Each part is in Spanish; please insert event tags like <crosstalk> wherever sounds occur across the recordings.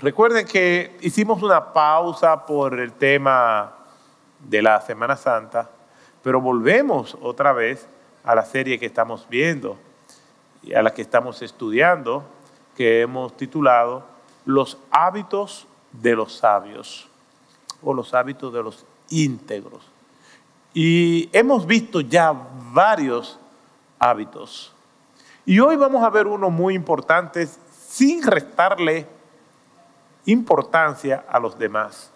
Recuerden que hicimos una pausa por el tema de la Semana Santa, pero volvemos otra vez a la serie que estamos viendo y a la que estamos estudiando, que hemos titulado Los hábitos de los sabios o los hábitos de los íntegros. Y hemos visto ya varios hábitos. Y hoy vamos a ver uno muy importante sin restarle importancia a los demás.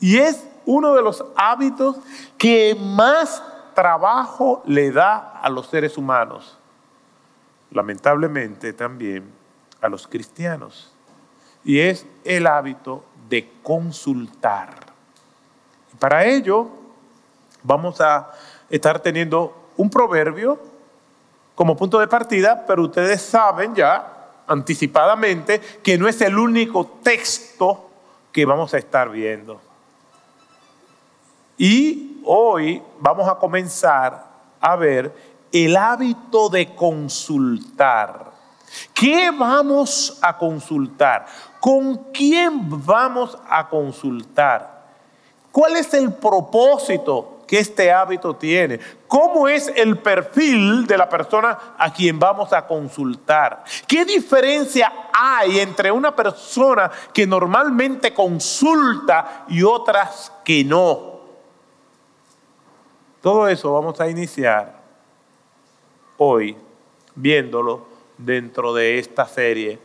Y es uno de los hábitos que más trabajo le da a los seres humanos. Lamentablemente también a los cristianos. Y es el hábito de consultar. Para ello vamos a estar teniendo un proverbio como punto de partida, pero ustedes saben ya anticipadamente que no es el único texto que vamos a estar viendo. Y hoy vamos a comenzar a ver el hábito de consultar. ¿Qué vamos a consultar? ¿Con quién vamos a consultar? ¿Cuál es el propósito que este hábito tiene. ¿Cómo es el perfil de la persona a quien vamos a consultar? ¿Qué diferencia hay entre una persona que normalmente consulta y otras que no? Todo eso vamos a iniciar hoy viéndolo dentro de esta serie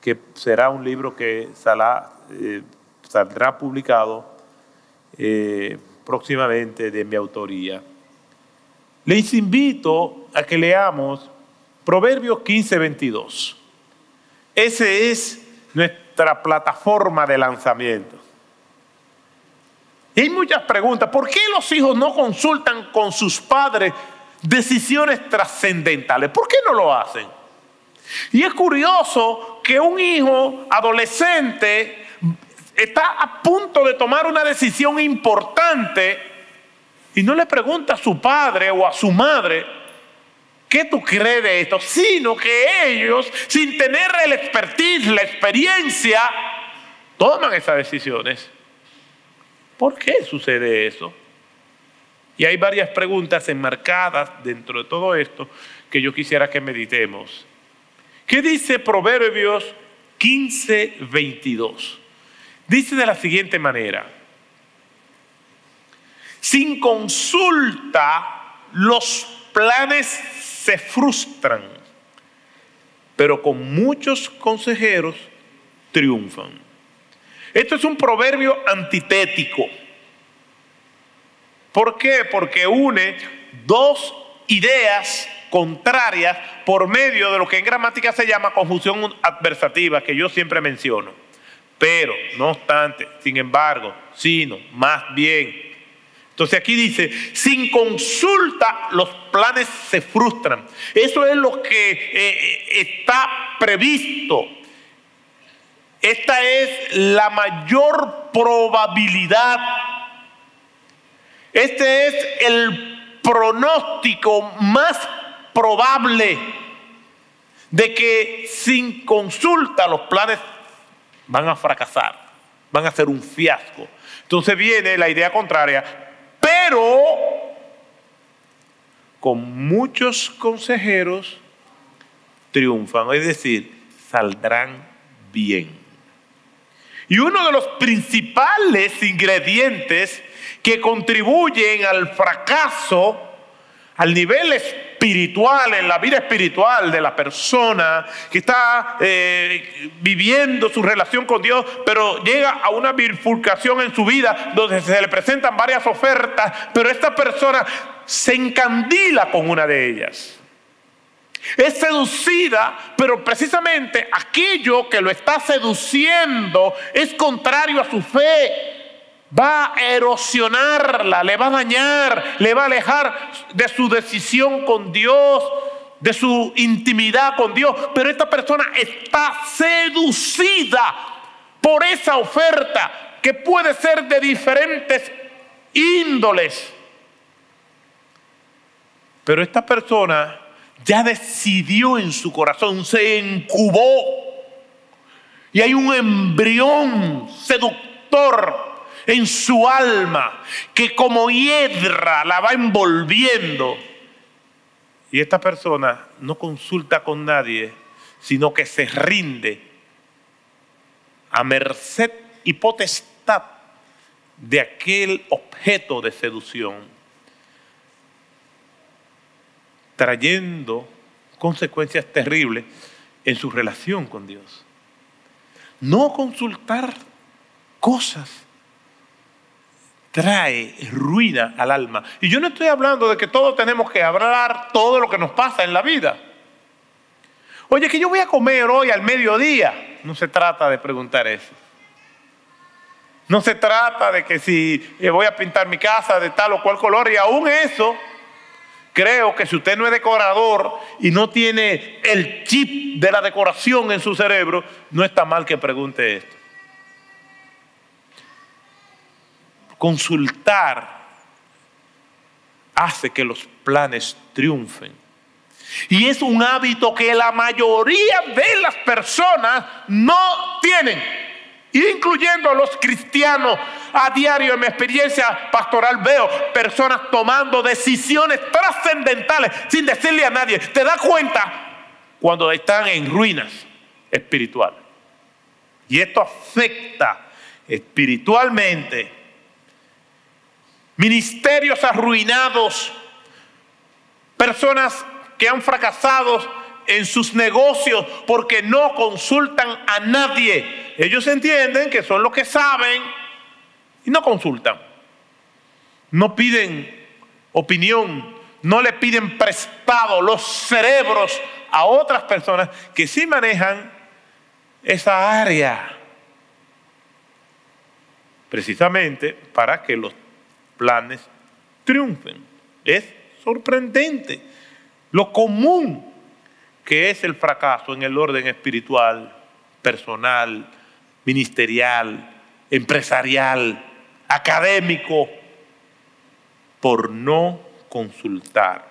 que será un libro que eh, saldrá publicado eh, próximamente de mi autoría. Les invito a que leamos Proverbios 15, 22. Esa es nuestra plataforma de lanzamiento. Y hay muchas preguntas. ¿Por qué los hijos no consultan con sus padres decisiones trascendentales? ¿Por qué no lo hacen? Y es curioso que un hijo adolescente está a punto de tomar una decisión importante y no le pregunta a su padre o a su madre, ¿qué tú crees de esto? Sino que ellos, sin tener el expertise, la experiencia, toman esas decisiones. ¿Por qué sucede eso? Y hay varias preguntas enmarcadas dentro de todo esto que yo quisiera que meditemos. ¿Qué dice Proverbios 15, 22? Dice de la siguiente manera, sin consulta los planes se frustran, pero con muchos consejeros triunfan. Esto es un proverbio antitético. ¿Por qué? Porque une dos ideas contrarias por medio de lo que en gramática se llama conjunción adversativa, que yo siempre menciono. Pero, no obstante, sin embargo, sino, más bien. Entonces aquí dice, sin consulta los planes se frustran. Eso es lo que eh, eh, está previsto. Esta es la mayor probabilidad. Este es el pronóstico más probable de que sin consulta los planes van a fracasar, van a ser un fiasco. Entonces viene la idea contraria, pero con muchos consejeros triunfan, es decir, saldrán bien. Y uno de los principales ingredientes que contribuyen al fracaso al nivel espiritual, en la vida espiritual de la persona que está eh, viviendo su relación con Dios, pero llega a una bifurcación en su vida donde se le presentan varias ofertas, pero esta persona se encandila con una de ellas. Es seducida, pero precisamente aquello que lo está seduciendo es contrario a su fe va a erosionarla, le va a dañar, le va a alejar de su decisión con Dios, de su intimidad con Dios. Pero esta persona está seducida por esa oferta que puede ser de diferentes índoles. Pero esta persona ya decidió en su corazón, se incubó y hay un embrión seductor en su alma que como hiedra la va envolviendo. Y esta persona no consulta con nadie, sino que se rinde a merced y potestad de aquel objeto de seducción, trayendo consecuencias terribles en su relación con Dios. No consultar cosas trae ruina al alma. Y yo no estoy hablando de que todos tenemos que hablar todo lo que nos pasa en la vida. Oye, que yo voy a comer hoy al mediodía. No se trata de preguntar eso. No se trata de que si eh, voy a pintar mi casa de tal o cual color y aún eso, creo que si usted no es decorador y no tiene el chip de la decoración en su cerebro, no está mal que pregunte esto. Consultar hace que los planes triunfen. Y es un hábito que la mayoría de las personas no tienen incluyendo los cristianos. A diario en mi experiencia pastoral veo personas tomando decisiones trascendentales sin decirle a nadie. ¿Te das cuenta? Cuando están en ruinas espirituales. Y esto afecta espiritualmente. Ministerios arruinados. Personas que han fracasado en sus negocios porque no consultan a nadie. Ellos entienden que son los que saben y no consultan. No piden opinión, no le piden prestado los cerebros a otras personas que sí manejan esa área. Precisamente para que los planes triunfen. Es sorprendente. Lo común que es el fracaso en el orden espiritual, personal, ministerial, empresarial, académico, por no consultar,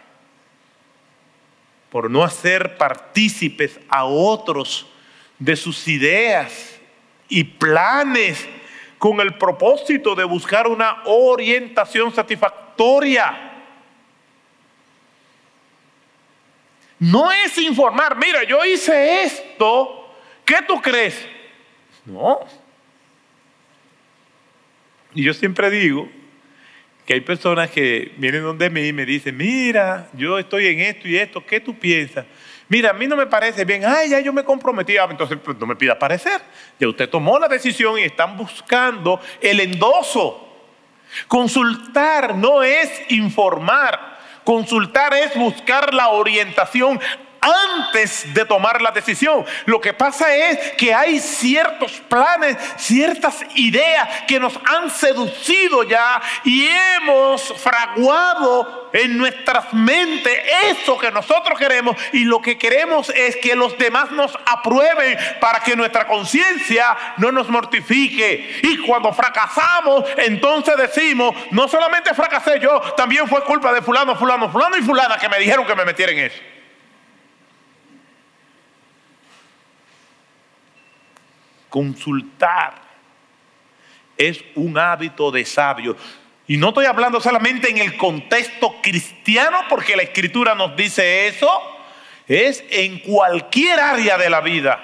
por no hacer partícipes a otros de sus ideas y planes con el propósito de buscar una orientación satisfactoria. No es informar, mira, yo hice esto, ¿qué tú crees? No. Y yo siempre digo que hay personas que vienen donde mí y me dicen, mira, yo estoy en esto y esto, ¿qué tú piensas? Mira, a mí no me parece bien, ay, ya yo me comprometí, ah, entonces pues, no me pida parecer. Ya usted tomó la decisión y están buscando el endoso. Consultar no es informar. Consultar es buscar la orientación antes de tomar la decisión. Lo que pasa es que hay ciertos planes, ciertas ideas que nos han seducido ya y hemos fraguado en nuestras mentes eso que nosotros queremos y lo que queremos es que los demás nos aprueben para que nuestra conciencia no nos mortifique. Y cuando fracasamos, entonces decimos, no solamente fracasé yo, también fue culpa de fulano, fulano, fulano y fulana que me dijeron que me metiera en eso. Consultar es un hábito de sabio. Y no estoy hablando solamente en el contexto cristiano, porque la escritura nos dice eso, es en cualquier área de la vida.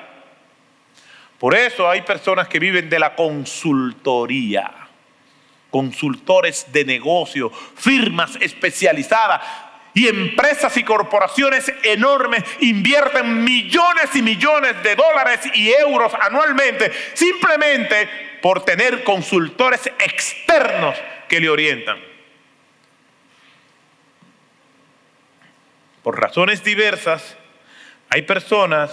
Por eso hay personas que viven de la consultoría, consultores de negocio, firmas especializadas y empresas y corporaciones enormes invierten millones y millones de dólares y euros anualmente simplemente por tener consultores externos que le orientan. Por razones diversas, hay personas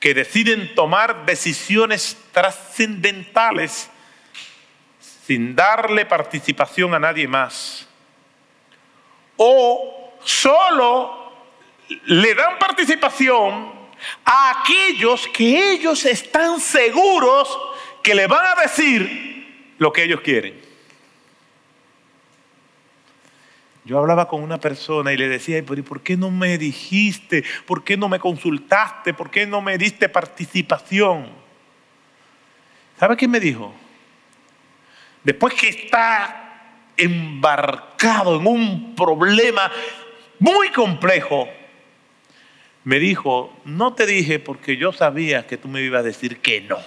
que deciden tomar decisiones trascendentales sin darle participación a nadie más. O solo le dan participación a aquellos que ellos están seguros que le van a decir lo que ellos quieren. Yo hablaba con una persona y le decía, ¿y por qué no me dijiste? ¿Por qué no me consultaste? ¿Por qué no me diste participación? ¿Sabe qué me dijo? Después que está embarcado en un problema muy complejo, me dijo, no te dije porque yo sabía que tú me ibas a decir que no.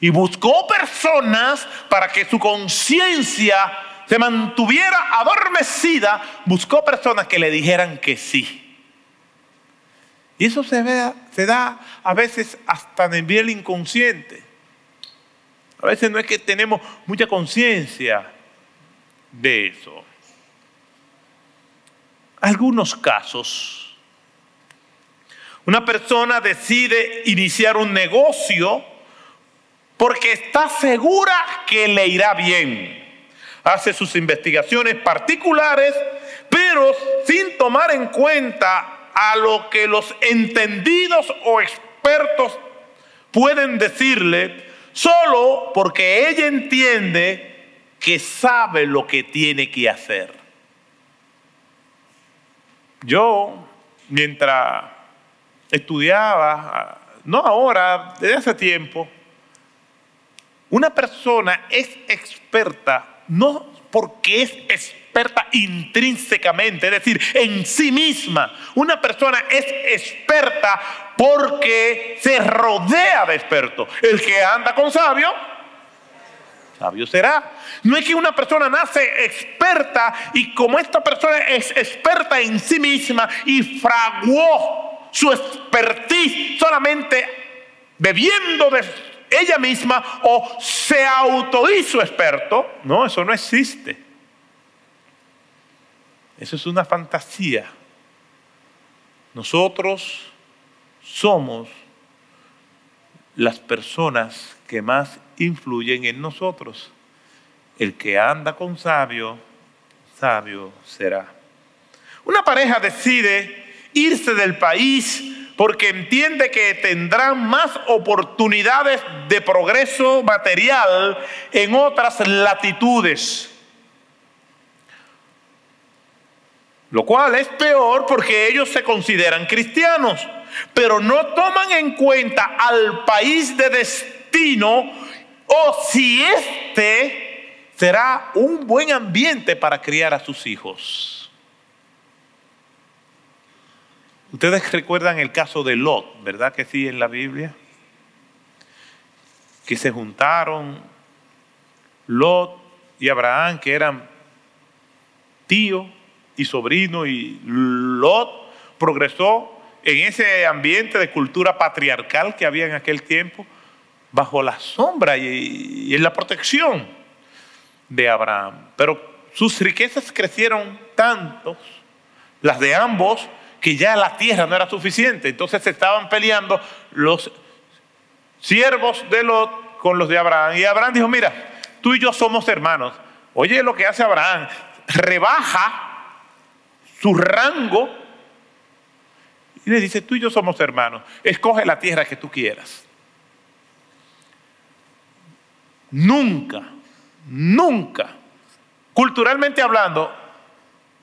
Y buscó personas para que su conciencia se mantuviera adormecida, buscó personas que le dijeran que sí. Y eso se, se da a veces hasta en el inconsciente. A veces no es que tenemos mucha conciencia de eso. Algunos casos, una persona decide iniciar un negocio porque está segura que le irá bien. Hace sus investigaciones particulares, pero sin tomar en cuenta a lo que los entendidos o expertos pueden decirle solo porque ella entiende que sabe lo que tiene que hacer. Yo, mientras estudiaba, no ahora, desde hace tiempo, una persona es experta no porque es experta intrínsecamente, es decir, en sí misma. Una persona es experta porque se rodea de expertos. El que anda con sabio, sabio será. No es que una persona nace experta y como esta persona es experta en sí misma y fraguó su expertise solamente bebiendo de ella misma o se autohizo experto. No, eso no existe. Eso es una fantasía. Nosotros somos las personas que más influyen en nosotros. El que anda con sabio, sabio será. Una pareja decide irse del país porque entiende que tendrán más oportunidades de progreso material en otras latitudes. Lo cual es peor porque ellos se consideran cristianos, pero no toman en cuenta al país de destino o si este será un buen ambiente para criar a sus hijos. Ustedes recuerdan el caso de Lot, ¿verdad que sí en la Biblia? Que se juntaron Lot y Abraham, que eran tío y sobrino, y Lot progresó en ese ambiente de cultura patriarcal que había en aquel tiempo, bajo la sombra y, en la protección de Abraham. Pero sus riquezas crecieron tantos, las de ambos, que ya la tierra no era suficiente. Entonces se estaban peleando los siervos de Lot con los de Abraham. Y Abraham dijo, mira, tú y yo somos hermanos. Oye lo que hace Abraham, rebaja su rango y le dice, tú y yo somos hermanos, escoge la tierra que tú quieras. Nunca, nunca, culturalmente hablando,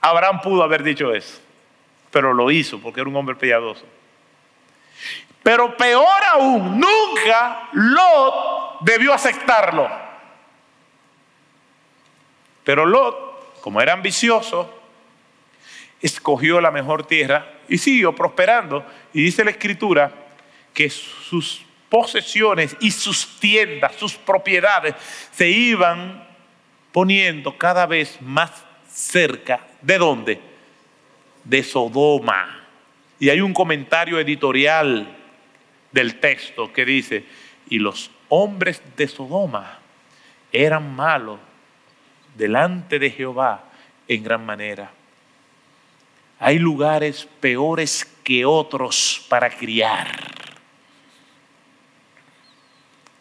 Abraham pudo haber dicho eso pero lo hizo porque era un hombre piadoso. Pero peor aún, nunca Lot debió aceptarlo. Pero Lot, como era ambicioso, escogió la mejor tierra y siguió prosperando. Y dice la escritura que sus posesiones y sus tiendas, sus propiedades, se iban poniendo cada vez más cerca. ¿De dónde? de Sodoma. Y hay un comentario editorial del texto que dice, y los hombres de Sodoma eran malos delante de Jehová en gran manera. Hay lugares peores que otros para criar.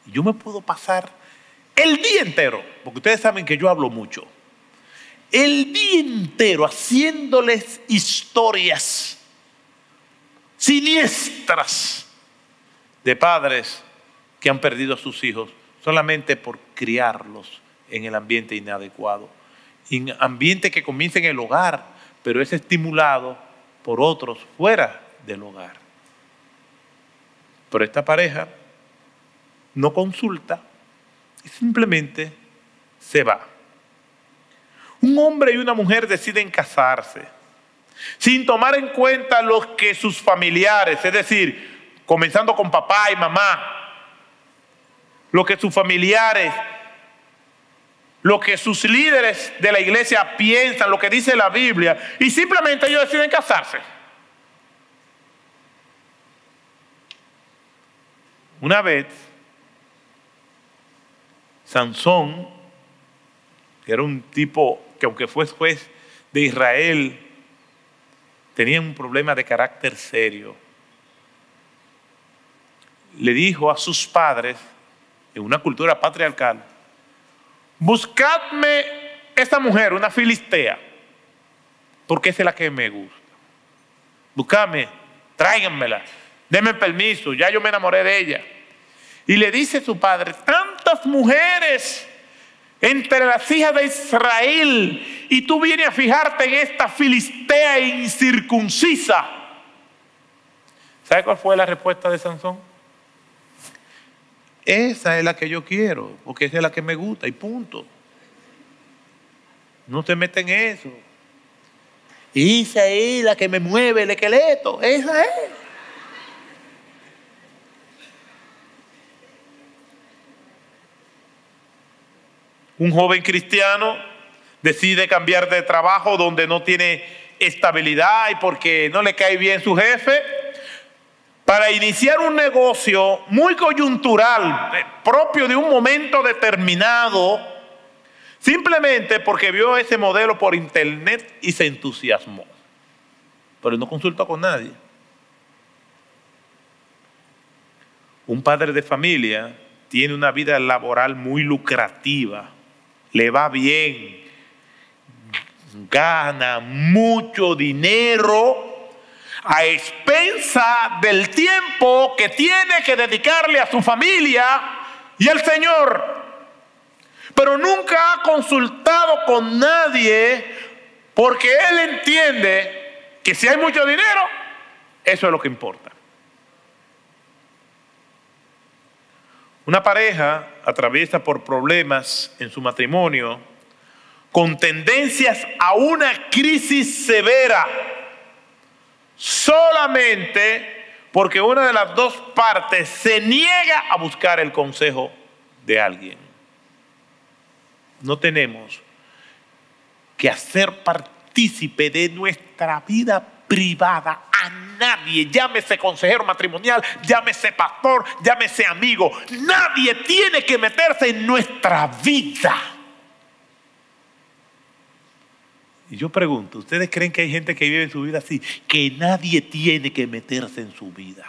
Yo me puedo pasar el día entero, porque ustedes saben que yo hablo mucho el día entero haciéndoles historias siniestras de padres que han perdido a sus hijos solamente por criarlos en el ambiente inadecuado. En ambiente que comienza en el hogar, pero es estimulado por otros fuera del hogar. Pero esta pareja no consulta y simplemente se va. Un hombre y una mujer deciden casarse sin tomar en cuenta lo que sus familiares, es decir, comenzando con papá y mamá, lo que sus familiares, lo que sus líderes de la iglesia piensan, lo que dice la Biblia, y simplemente ellos deciden casarse. Una vez, Sansón, que era un tipo que aunque fue juez de Israel, tenía un problema de carácter serio. Le dijo a sus padres, en una cultura patriarcal, buscadme esta mujer, una filistea, porque es la que me gusta. Buscadme, tráiganmela, denme permiso, ya yo me enamoré de ella. Y le dice su padre, tantas mujeres entre las hijas de Israel y tú vienes a fijarte en esta filistea incircuncisa. ¿Sabe cuál fue la respuesta de Sansón? Esa es la que yo quiero, porque esa es la que me gusta y punto. No se meten en eso. Esa es la que me mueve el esqueleto, esa es. Un joven cristiano decide cambiar de trabajo donde no tiene estabilidad y porque no le cae bien su jefe para iniciar un negocio muy coyuntural, eh, propio de un momento determinado, simplemente porque vio ese modelo por internet y se entusiasmó. Pero no consultó con nadie. Un padre de familia tiene una vida laboral muy lucrativa, le va bien, gana mucho dinero a expensa del tiempo que tiene que dedicarle a su familia y al Señor. Pero nunca ha consultado con nadie porque él entiende que si hay mucho dinero, eso es lo que importa. Una pareja atraviesa por problemas en su matrimonio con tendencias a una crisis severa solamente porque una de las dos partes se niega a buscar el consejo de alguien. No tenemos que hacer partícipe de nuestra vida privada a nadie, llámese consejero matrimonial, llámese pastor, llámese amigo, nadie tiene que meterse en nuestra vida. Y yo pregunto, ¿ustedes creen que hay gente que vive su vida así? Que nadie tiene que meterse en su vida.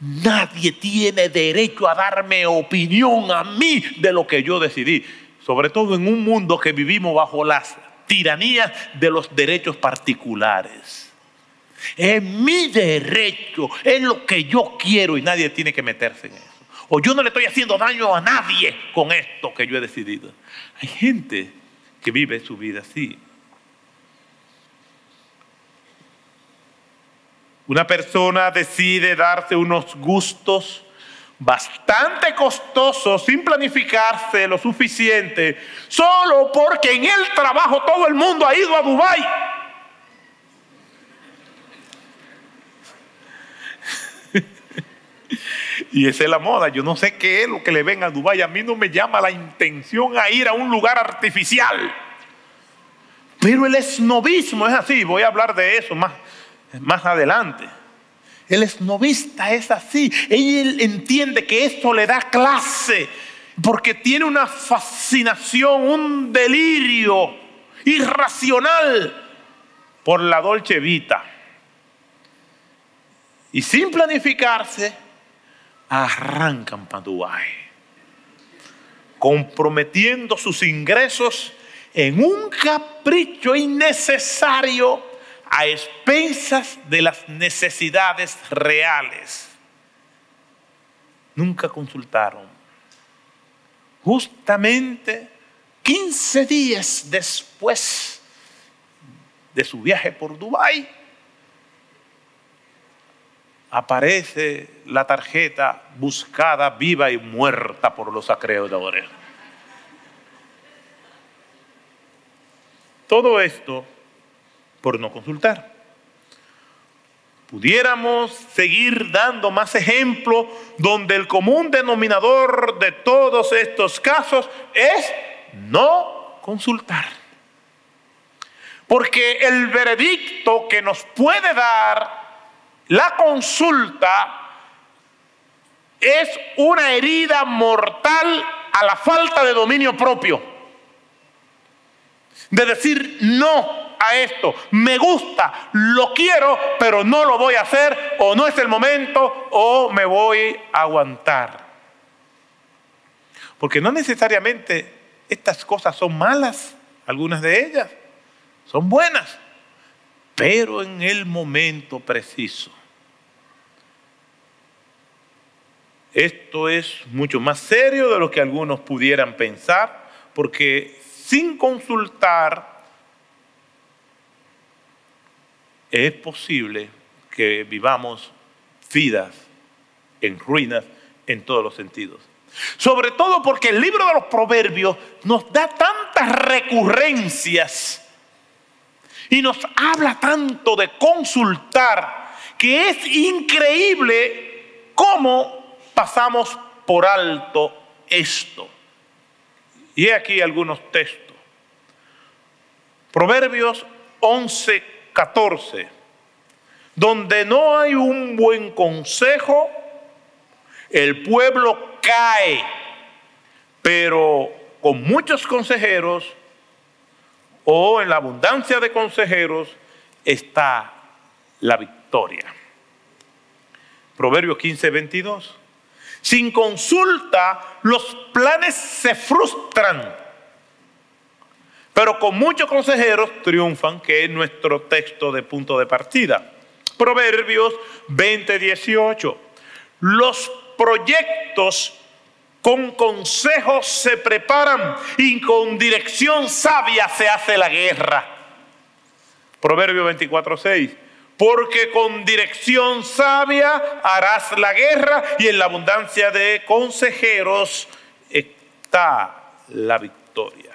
Nadie tiene derecho a darme opinión a mí de lo que yo decidí. Sobre todo en un mundo que vivimos bajo las tiranías de los derechos particulares. Es mi derecho, es lo que yo quiero y nadie tiene que meterse en eso. O yo no le estoy haciendo daño a nadie con esto que yo he decidido. Hay gente que vive su vida así. Una persona decide darse unos gustos bastante costosos sin planificarse lo suficiente, solo porque en el trabajo todo el mundo ha ido a Dubái. <laughs> y esa es la moda. Yo no sé qué es lo que le ven a Dubái. A mí no me llama la intención a ir a un lugar artificial. Pero el esnovismo es así. Voy a hablar de eso más más adelante. El esnovista es así. Él entiende que esto le da clase porque tiene una fascinación, un delirio irracional por la dolce vita. Y sin planificarse, arrancan para comprometiendo sus ingresos en un capricho innecesario a expensas de las necesidades reales. Nunca consultaron. Justamente 15 días después de su viaje por Dubái, aparece la tarjeta buscada, viva y muerta por los acreedores. Todo esto por no consultar. Pudiéramos seguir dando más ejemplos donde el común denominador de todos estos casos es no consultar. Porque el veredicto que nos puede dar la consulta es una herida mortal a la falta de dominio propio. De decir no a esto, me gusta, lo quiero, pero no lo voy a hacer, o no es el momento, o me voy a aguantar. Porque no necesariamente estas cosas son malas, algunas de ellas son buenas, pero en el momento preciso. Esto es mucho más serio de lo que algunos pudieran pensar, porque sin consultar es posible que vivamos vidas en ruinas en todos los sentidos. Sobre todo porque el libro de los proverbios nos da tantas recurrencias y nos habla tanto de consultar que es increíble cómo pasamos por alto esto. Y he aquí algunos textos. Proverbios 11, 14, donde no hay un buen consejo, el pueblo cae, pero con muchos consejeros o en la abundancia de consejeros está la victoria. Proverbios 15, 22. Sin consulta los planes se frustran pero con muchos consejeros triunfan, que es nuestro texto de punto de partida. Proverbios 20, 18. Los proyectos con consejos se preparan y con dirección sabia se hace la guerra. Proverbio 24, 6. Porque con dirección sabia harás la guerra y en la abundancia de consejeros está la victoria.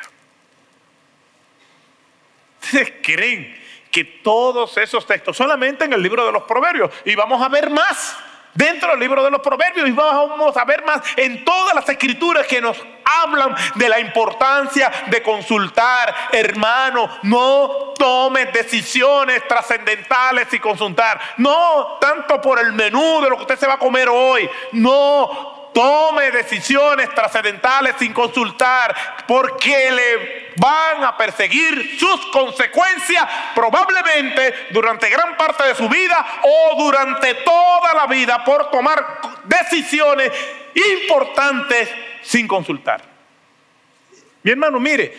¿Ustedes <laughs> creen que todos esos textos solamente en el libro de los proverbios? Y vamos a ver más dentro del libro de los proverbios y vamos a ver más en todas las escrituras que nos hablan de la importancia de consultar. Hermano, no tomes decisiones trascendentales sin consultar. No tanto por el menú de lo que usted se va a comer hoy. No tome decisiones trascendentales sin consultar, porque le van a perseguir sus consecuencias probablemente durante gran parte de su vida o durante toda la vida por tomar decisiones importantes sin consultar. Mi hermano, mire,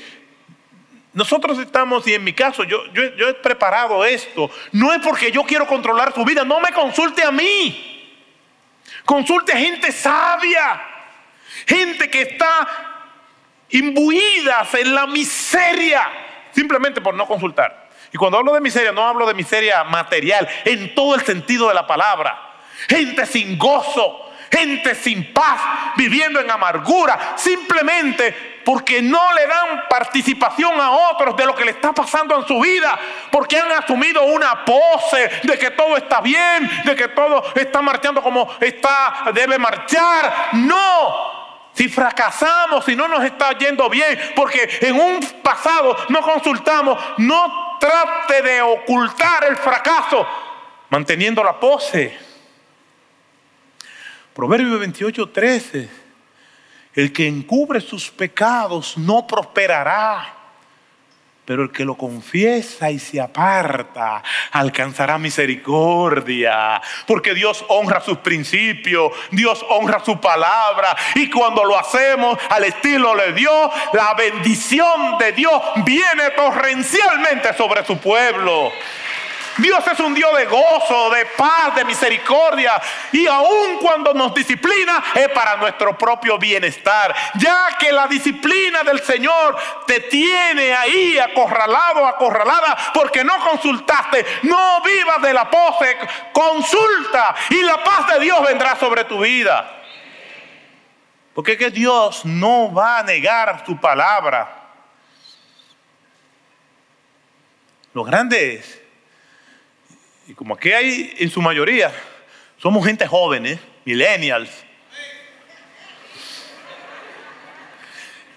nosotros estamos, y en mi caso, yo, yo, he preparado esto, no es porque yo quiero controlar su vida, no me consulte a mí. Consulte gente sabia, gente que está imbuida en la miseria, simplemente por no consultar. Y cuando hablo de miseria, no hablo de miseria material, en todo el sentido de la palabra. Gente sin gozo, gente sin paz, viviendo en amargura, simplemente porque no le dan participación a otros de lo que le está pasando en su vida, porque han asumido una pose de que todo está bien, de que todo está marchando como está, debe marchar. No, si fracasamos, si no nos está yendo bien, porque en un pasado no consultamos, no trate de ocultar el fracaso manteniendo la pose. Proverbio 28, 13. El que encubre sus pecados no prosperará, pero el que lo confiesa y se aparta alcanzará misericordia, porque Dios honra sus principios, Dios honra su palabra, y cuando lo hacemos al estilo de Dios, la bendición de Dios viene torrencialmente sobre su pueblo. Dios es un Dios de gozo, de paz, de misericordia. Y aun cuando nos disciplina es para nuestro propio bienestar. Ya que la disciplina del Señor te tiene ahí acorralado, acorralada, porque no consultaste. No vivas de la pose, consulta y la paz de Dios vendrá sobre tu vida. Porque es que Dios no va a negar su palabra. Lo grande es, y como aquí hay en su mayoría, somos gente jóvenes, millennials,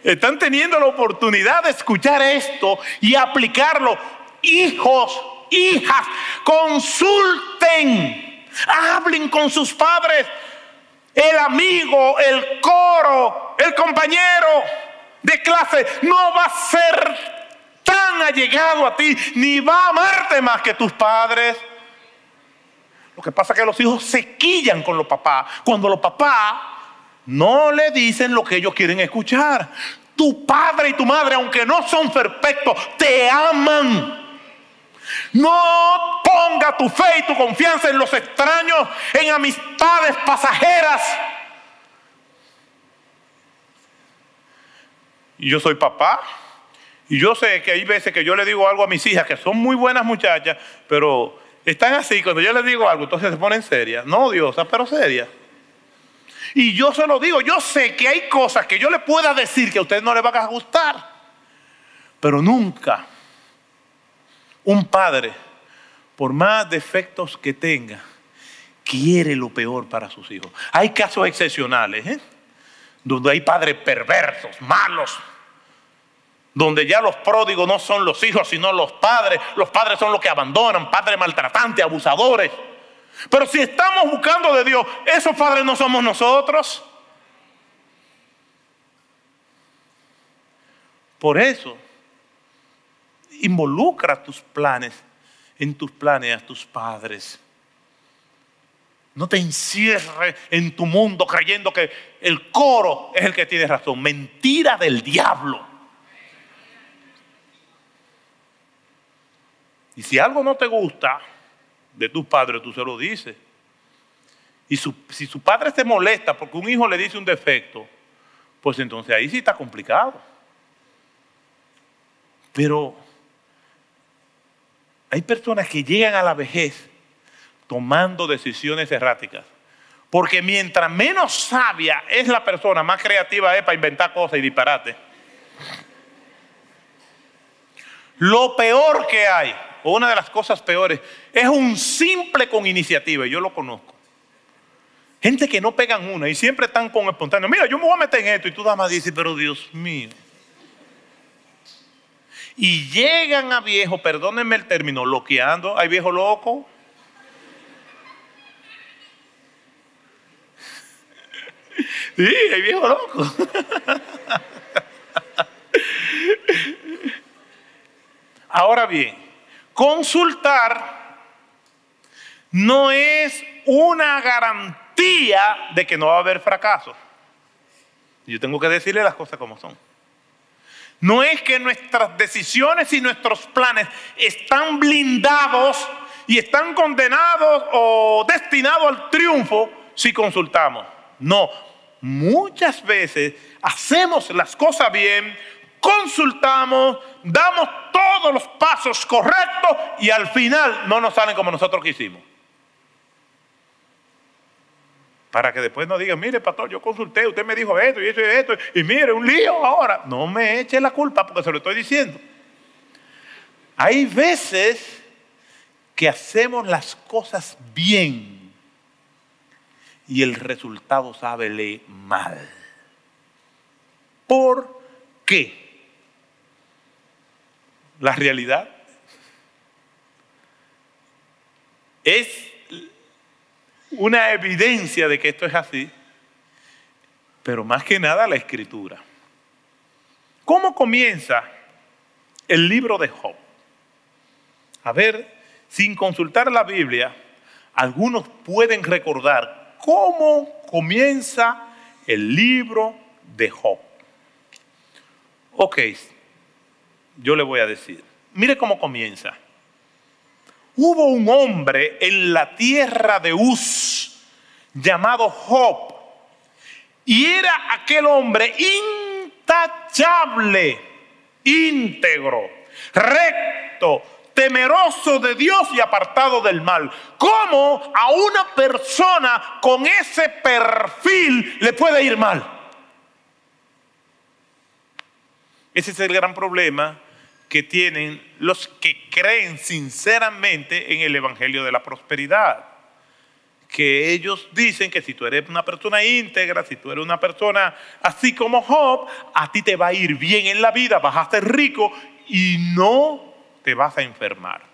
están teniendo la oportunidad de escuchar esto y aplicarlo. Hijos, hijas, consulten, hablen con sus padres el amigo, el coro, el compañero de clase no va a ser tan allegado a ti, ni va a amarte más que tus padres. Lo que pasa es que los hijos se quillan con los papás cuando los papás no le dicen lo que ellos quieren escuchar. Tu padre y tu madre, aunque no son perfectos, te aman. No ponga tu fe y tu confianza en los extraños, en amistades pasajeras. Y yo soy papá. Y yo sé que hay veces que yo le digo algo a mis hijas, que son muy buenas muchachas, pero están así, cuando yo les digo algo, entonces se ponen serias. No odiosas, pero serias. Y yo se lo digo, yo sé que hay cosas que yo le pueda decir que a ustedes no les van a gustar, pero nunca un padre, por más defectos que tenga, quiere lo peor para sus hijos. Hay casos excepcionales, ¿eh? donde hay padres perversos, malos, donde ya los pródigos no son los hijos, sino los padres. Los padres son los que abandonan, padres maltratantes, abusadores. Pero si estamos buscando de Dios, esos padres no somos nosotros. Por eso, involucra tus planes, en tus planes a tus padres. No te encierres en tu mundo creyendo que el coro es el que tiene razón. Mentira del diablo. Y si algo no te gusta de tus padres, tú se lo dices. Y si su padre se molesta porque un hijo le dice un defecto, pues entonces ahí sí está complicado. Pero hay personas que llegan a la vejez tomando decisiones erráticas. Porque mientras menos sabia es la persona, más creativa es para inventar cosas y disparate. Lo peor que hay, o una de las cosas peores, es un simple con iniciativa. Yo lo conozco. Gente que no pegan una y siempre están con espontáneo. Mira, yo me voy a meter en esto y tú damas dices, pero Dios mío y llegan a viejo, perdónenme el término, loqueando, hay viejo loco. <laughs> Sí, hay viejo loco. <laughs> Ahora bien, consultar no es una garantía de que no va a haber fracaso. Yo tengo que decirle las cosas como son. No es que nuestras decisiones y nuestros planes están blindados y están condenados o destinados al triunfo si consultamos. No, muchas veces hacemos las cosas bien, consultamos, damos todos los pasos correctos y al final no nos salen como nosotros quisimos. Para que después no digan, mire, pastor, yo consulté, usted me dijo esto y esto y esto, y mire, un lío ahora. No me eche la culpa porque se lo estoy diciendo. Hay veces que hacemos las cosas bien y el resultado sabe mal. ¿Por qué? La realidad es una evidencia de que esto es así, pero más que nada la escritura. ¿Cómo comienza el libro de Job? A ver, sin consultar la Biblia, algunos pueden recordar cómo comienza el libro de Job. Ok, yo le voy a decir, mire cómo comienza. Hubo un hombre en la tierra de Uz llamado Job. Y era aquel hombre intachable, íntegro, recto, temeroso de Dios y apartado del mal. ¿Cómo a una persona con ese perfil le puede ir mal? Ese es el gran problema que tienen los que creen sinceramente en el Evangelio de la Prosperidad. Que ellos dicen que si tú eres una persona íntegra, si tú eres una persona así como Job, a ti te va a ir bien en la vida, vas a ser rico y no te vas a enfermar.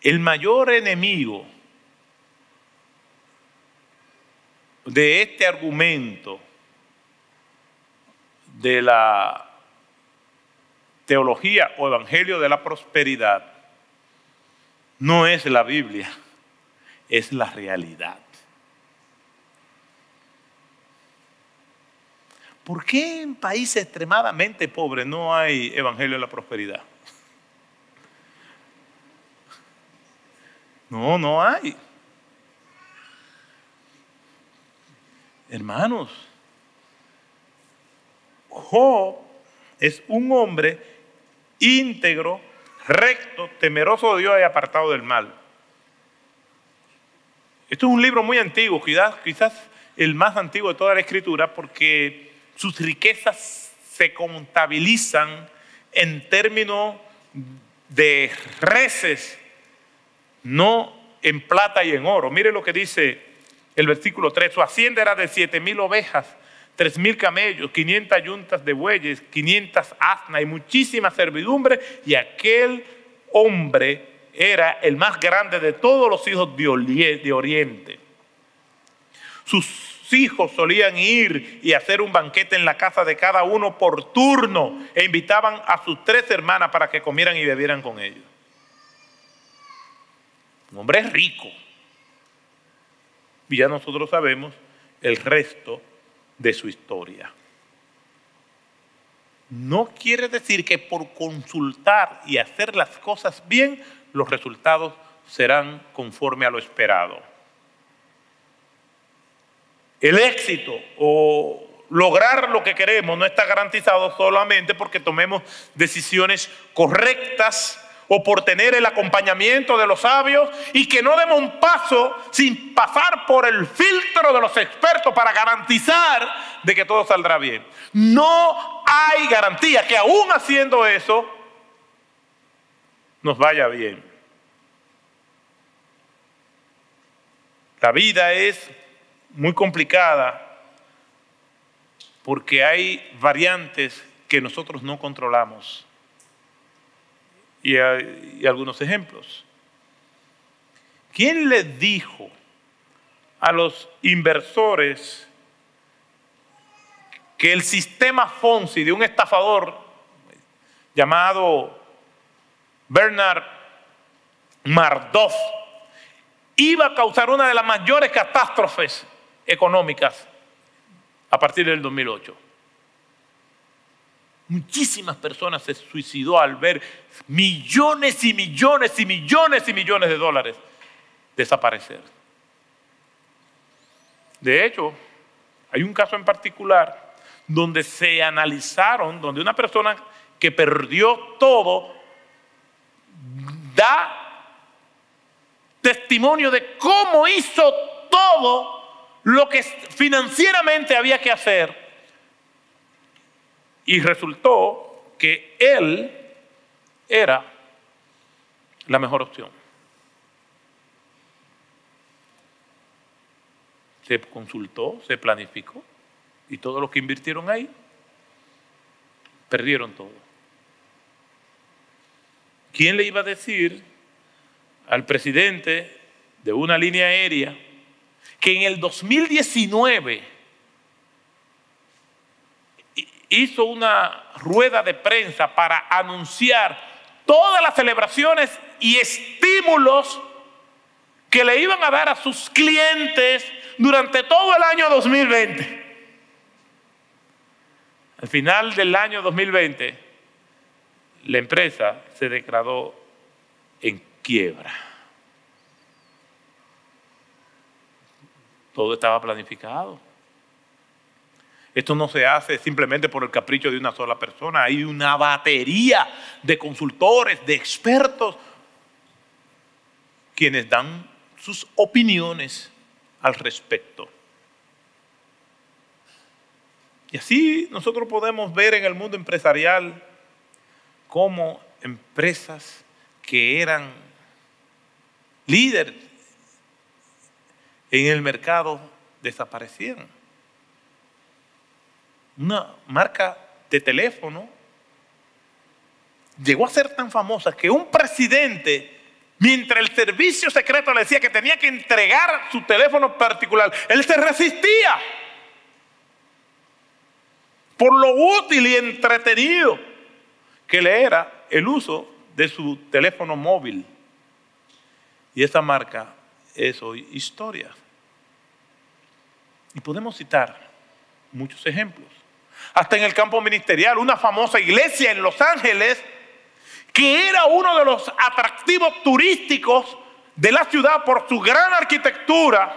El mayor enemigo de este argumento de la teología o evangelio de la prosperidad no es la Biblia, es la realidad. ¿Por qué en países extremadamente pobres no hay evangelio de la prosperidad? No, no hay. Hermanos, Job es un hombre íntegro, recto, temeroso de Dios y apartado del mal. Esto es un libro muy antiguo, quizás, quizás el más antiguo de toda la escritura, porque sus riquezas se contabilizan en términos de reces no en plata y en oro. Mire lo que dice el versículo 3. Su hacienda era de siete mil ovejas, tres mil camellos, 500 yuntas de bueyes, 500 asnas y muchísima servidumbre. Y aquel hombre era el más grande de todos los hijos de Oriente. Sus hijos solían ir y hacer un banquete en la casa de cada uno por turno e invitaban a sus tres hermanas para que comieran y bebieran con ellos. Un hombre rico. Y ya nosotros sabemos el resto de su historia. No quiere decir que por consultar y hacer las cosas bien, los resultados serán conforme a lo esperado. El éxito o lograr lo que queremos no está garantizado solamente porque tomemos decisiones correctas o por tener el acompañamiento de los sabios y que no demos un paso sin pasar por el filtro de los expertos para garantizar de que todo saldrá bien. No hay garantía que aún haciendo eso nos vaya bien. La vida es muy complicada porque hay variantes que nosotros no controlamos y, algunos ejemplos. ¿Quién le dijo a los inversores que el sistema Fonsi de un estafador llamado Bernard Mardoff iba a causar una de las mayores catástrofes económicas a partir del 2008? Muchísimas personas se suicidó al ver millones y millones y millones y millones de dólares desaparecer. De hecho, hay un caso en particular donde se analizaron, donde una persona que perdió todo da testimonio de cómo hizo todo lo que financieramente había que hacer y resultó que él era la mejor opción. Se consultó, se planificó y todos los que invirtieron ahí perdieron todo. ¿Quién le iba a decir al presidente de una línea aérea que en el 2019 hizo una rueda de prensa para anunciar todas las celebraciones y estímulos que le iban a dar a sus clientes durante todo el año 2020. Al final del año 2020, la empresa se declaró en quiebra. Todo estaba planificado. Esto no se hace simplemente por el capricho de una sola persona. Hay una batería de consultores, de expertos, quienes dan sus opiniones al respecto. Y así nosotros podemos ver en el mundo empresarial cómo empresas que eran líderes en el mercado desaparecieron. Una marca de teléfono llegó a ser tan famosa que un presidente Mientras el servicio secreto le decía que tenía que entregar su teléfono particular, él se resistía. Por lo útil y entretenido que le era el uso de su teléfono móvil. Y esa marca es hoy historia. Y podemos citar muchos ejemplos. Hasta en el campo ministerial, una famosa iglesia en Los Ángeles que era uno de los atractivos turísticos de la ciudad por su gran arquitectura,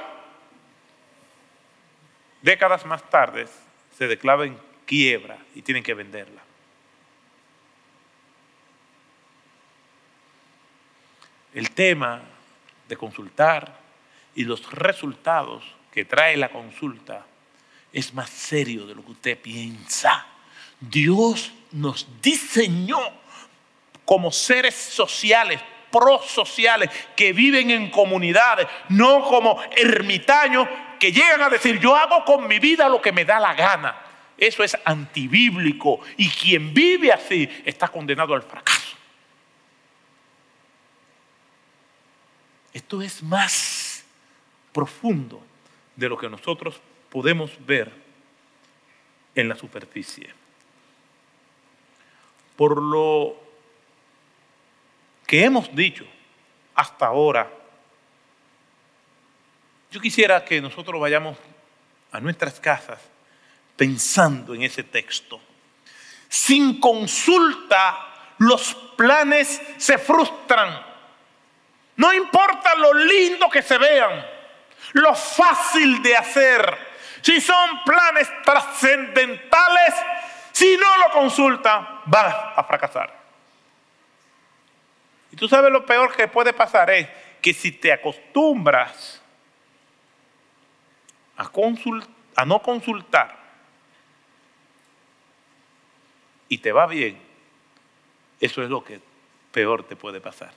décadas más tarde se declara en quiebra y tienen que venderla. El tema de consultar y los resultados que trae la consulta es más serio de lo que usted piensa. Dios nos diseñó como seres sociales, prosociales, que viven en comunidades, no como ermitaños que llegan a decir, yo hago con mi vida lo que me da la gana. Eso es antibíblico y quien vive así está condenado al fracaso. Esto es más profundo de lo que nosotros podemos ver en la superficie. Por lo que hemos dicho hasta ahora, yo quisiera que nosotros vayamos a nuestras casas pensando en ese texto. Sin consulta, los planes se frustran. No importa lo lindo que se vean, lo fácil de hacer. Si son planes trascendentales, si no lo consulta, van a fracasar. Y tú sabes lo peor que puede pasar es que si te acostumbras a, a no consultar y te va bien, eso es lo que peor te puede pasar.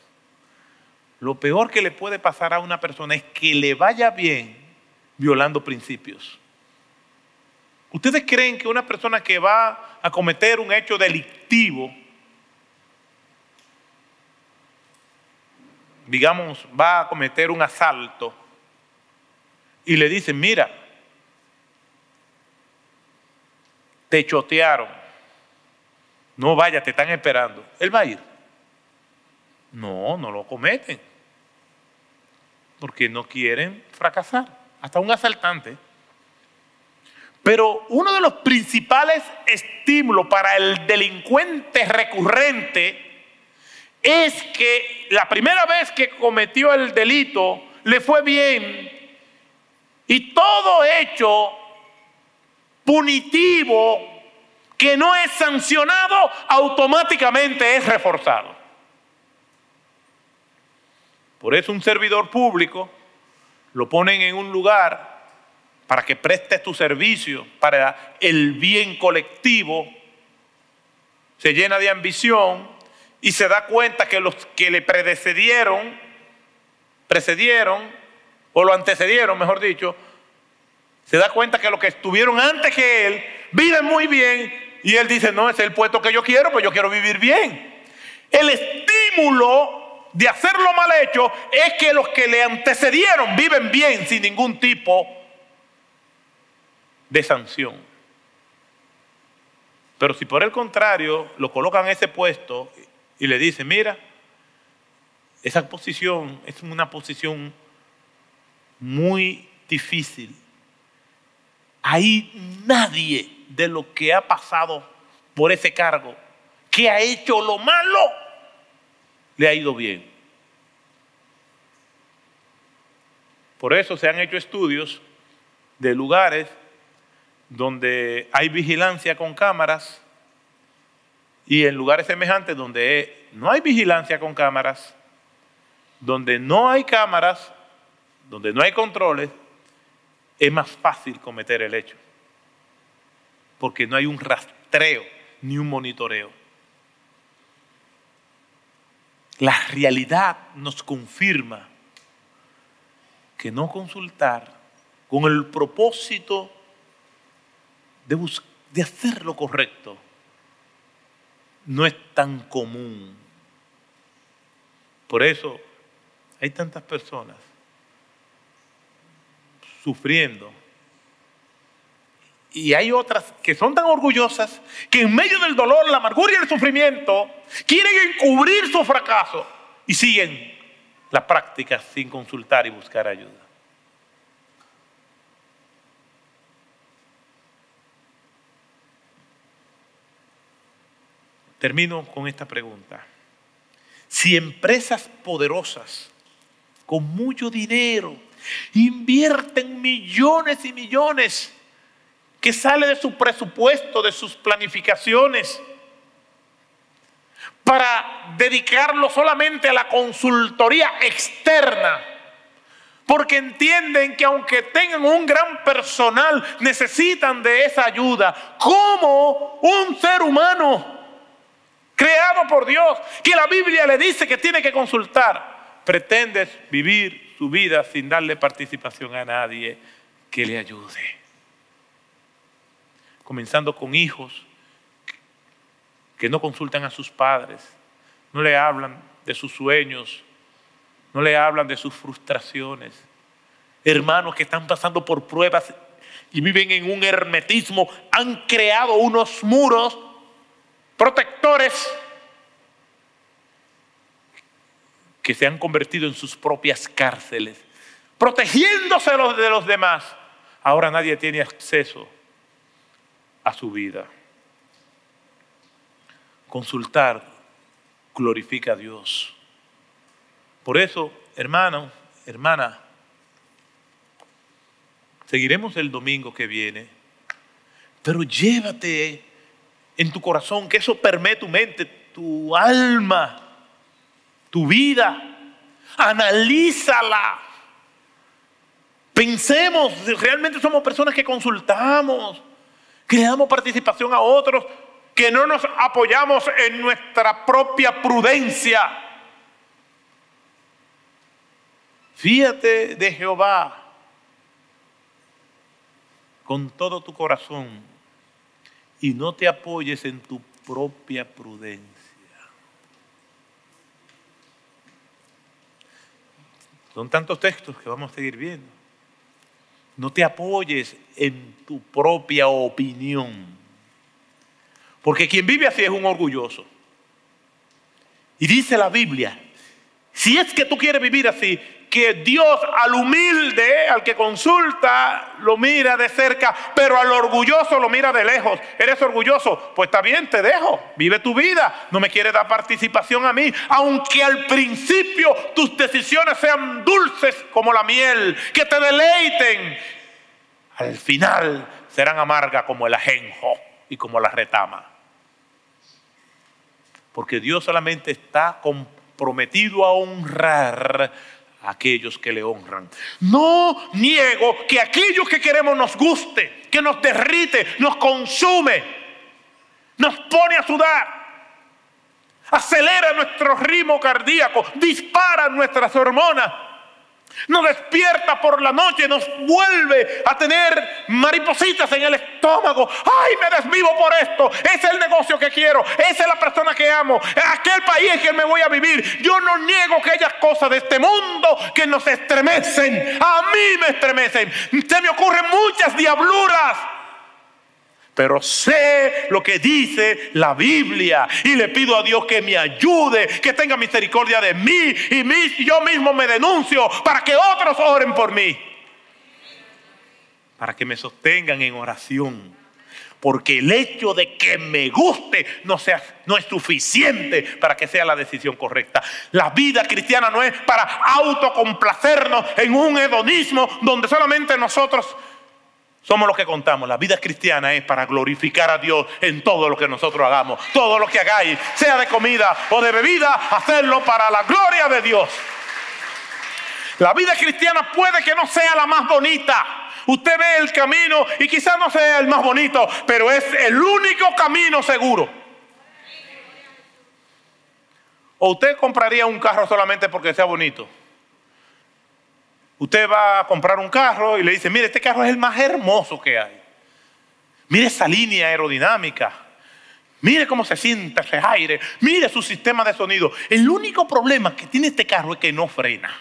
Lo peor que le puede pasar a una persona es que le vaya bien violando principios. ¿Ustedes creen que una persona que va a cometer un hecho delictivo digamos, va a cometer un asalto y le dicen, mira, te chotearon, no vaya, te están esperando, él va a ir. No, no lo cometen, porque no quieren fracasar, hasta un asaltante. Pero uno de los principales estímulos para el delincuente recurrente es que la primera vez que cometió el delito le fue bien y todo hecho punitivo que no es sancionado automáticamente es reforzado. Por eso un servidor público lo ponen en un lugar para que preste tu servicio para el bien colectivo, se llena de ambición y se da cuenta que los que le predecedieron, precedieron, o lo antecedieron, mejor dicho, se da cuenta que los que estuvieron antes que él viven muy bien y él dice, no, es el puesto que yo quiero, pues yo quiero vivir bien. El estímulo de hacer lo mal hecho es que los que le antecedieron viven bien sin ningún tipo de sanción. Pero si por el contrario lo colocan en ese puesto y le dice, mira, esa posición es una posición muy difícil. Ahí nadie de lo que ha pasado por ese cargo, que ha hecho lo malo, le ha ido bien. Por eso se han hecho estudios de lugares donde hay vigilancia con cámaras y en lugares semejantes donde no hay vigilancia con cámaras, donde no hay cámaras, donde no hay controles, es más fácil cometer el hecho. Porque no hay un rastreo ni un monitoreo. La realidad nos confirma que no consultar con el propósito de, hacer lo correcto no es tan común. Por eso hay tantas personas sufriendo. Y hay otras que son tan orgullosas que en medio del dolor, la amargura y el sufrimiento quieren encubrir su fracaso y siguen la práctica sin consultar y buscar ayuda. Termino con esta pregunta. Si empresas poderosas con mucho dinero invierten millones y millones que sale de su presupuesto, de sus planificaciones, para dedicarlo solamente a la consultoría externa, porque entienden que aunque tengan un gran personal, necesitan de esa ayuda, como un ser humano creado por Dios, que la Biblia le dice que tiene que consultar, pretendes vivir su vida sin darle participación a nadie que le ayude. Comenzando con hijos que no consultan a sus padres, no le hablan de sus sueños, no le hablan de sus frustraciones. Hermanos que están pasando por pruebas y viven en un hermetismo, han creado unos muros protectores que se han convertido en sus propias cárceles, protegiéndose de los demás. Ahora nadie tiene acceso a su vida. Consultar glorifica a Dios. Por eso, hermano, hermana, seguiremos el domingo que viene, pero llévate en tu corazón, que eso permee tu mente, tu alma, tu vida. Analízala. Pensemos, realmente somos personas que consultamos, que damos participación a otros, que no nos apoyamos en nuestra propia prudencia. Fíjate de Jehová con todo tu corazón y no te apoyes en tu propia prudencia. Son tantos textos que vamos a seguir viendo. No te apoyes en tu propia opinión. Porque quien vive así es un orgulloso. Y dice la Biblia, si es que tú quieres vivir así, que Dios al humilde, al que consulta, lo mira de cerca, pero al orgulloso lo mira de lejos. ¿Eres orgulloso? Pues está bien, te dejo. Vive tu vida. No me quieres dar participación a mí. Aunque al principio tus decisiones sean dulces como la miel, que te deleiten, al final serán amargas como el ajenjo y como la retama. Porque Dios solamente está comprometido a honrar aquellos que le honran. No niego que aquellos que queremos nos guste, que nos derrite, nos consume, nos pone a sudar, acelera nuestro ritmo cardíaco, dispara nuestras hormonas nos despierta por la noche, nos vuelve a tener maripositas en el estómago. Ay, me desvivo por esto. Es el negocio que quiero. Esa es la persona que amo. Aquel país en que me voy a vivir. Yo no niego aquellas cosas de este mundo que nos estremecen. A mí me estremecen. Se me ocurren muchas diabluras pero sé lo que dice la Biblia. Y le pido a Dios que me ayude, que tenga misericordia de mí y yo mismo me denuncio para que otros oren por mí, para que me sostengan en oración, Porque el hecho de que me guste no, no es suficiente para que sea la decisión correcta. La vida cristiana no es para autocomplacernos en un hedonismo donde solamente nosotros somos los que contamos. La vida cristiana es para glorificar a Dios en todo lo que nosotros hagamos. Todo lo que hagáis, sea de comida o de bebida, hacerlo para la gloria de Dios. La vida cristiana puede que no sea la más bonita. Usted ve el camino y quizás no sea el más bonito, pero es el único camino seguro. ¿O usted compraría un carro solamente porque sea bonito? Usted va a comprar un carro y le dice, mire, este carro es el más hermoso que hay. Mire esa línea aerodinámica. Mire cómo se siente ese aire. Mire su sistema de sonido. El único problema que tiene este carro es que no frena.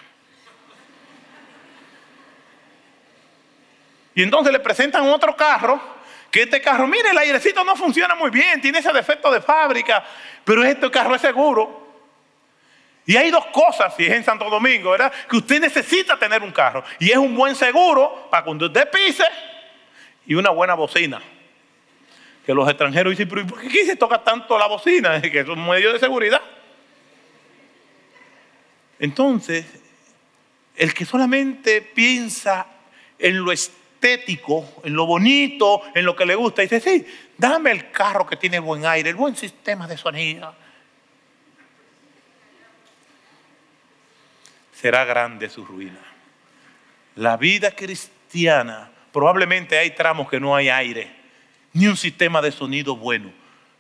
Y entonces le presentan otro carro, que este carro, mire, el airecito no funciona muy bien, tiene ese defecto de fábrica, pero este carro es seguro. Y hay dos cosas, si es en Santo Domingo, ¿verdad? Que usted necesita tener un carro. Y es un buen seguro para cuando usted pise y una buena bocina. Que los extranjeros dicen, pero ¿por qué se toca tanto la bocina? <laughs> Que es un medio de seguridad. Entonces, el que solamente piensa en lo estético, en lo bonito, en lo que le gusta, dice, sí, dame el carro que tiene buen aire, el buen sistema de sonido será grande su ruina. La vida cristiana, probablemente hay tramos que no hay aire, ni un sistema de sonido bueno,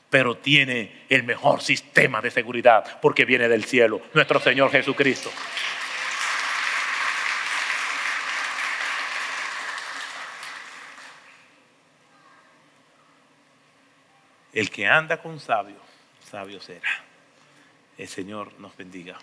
pero tiene el mejor sistema de seguridad porque viene del cielo, nuestro Señor Jesucristo. El que anda con sabio, sabio será. El Señor nos bendiga.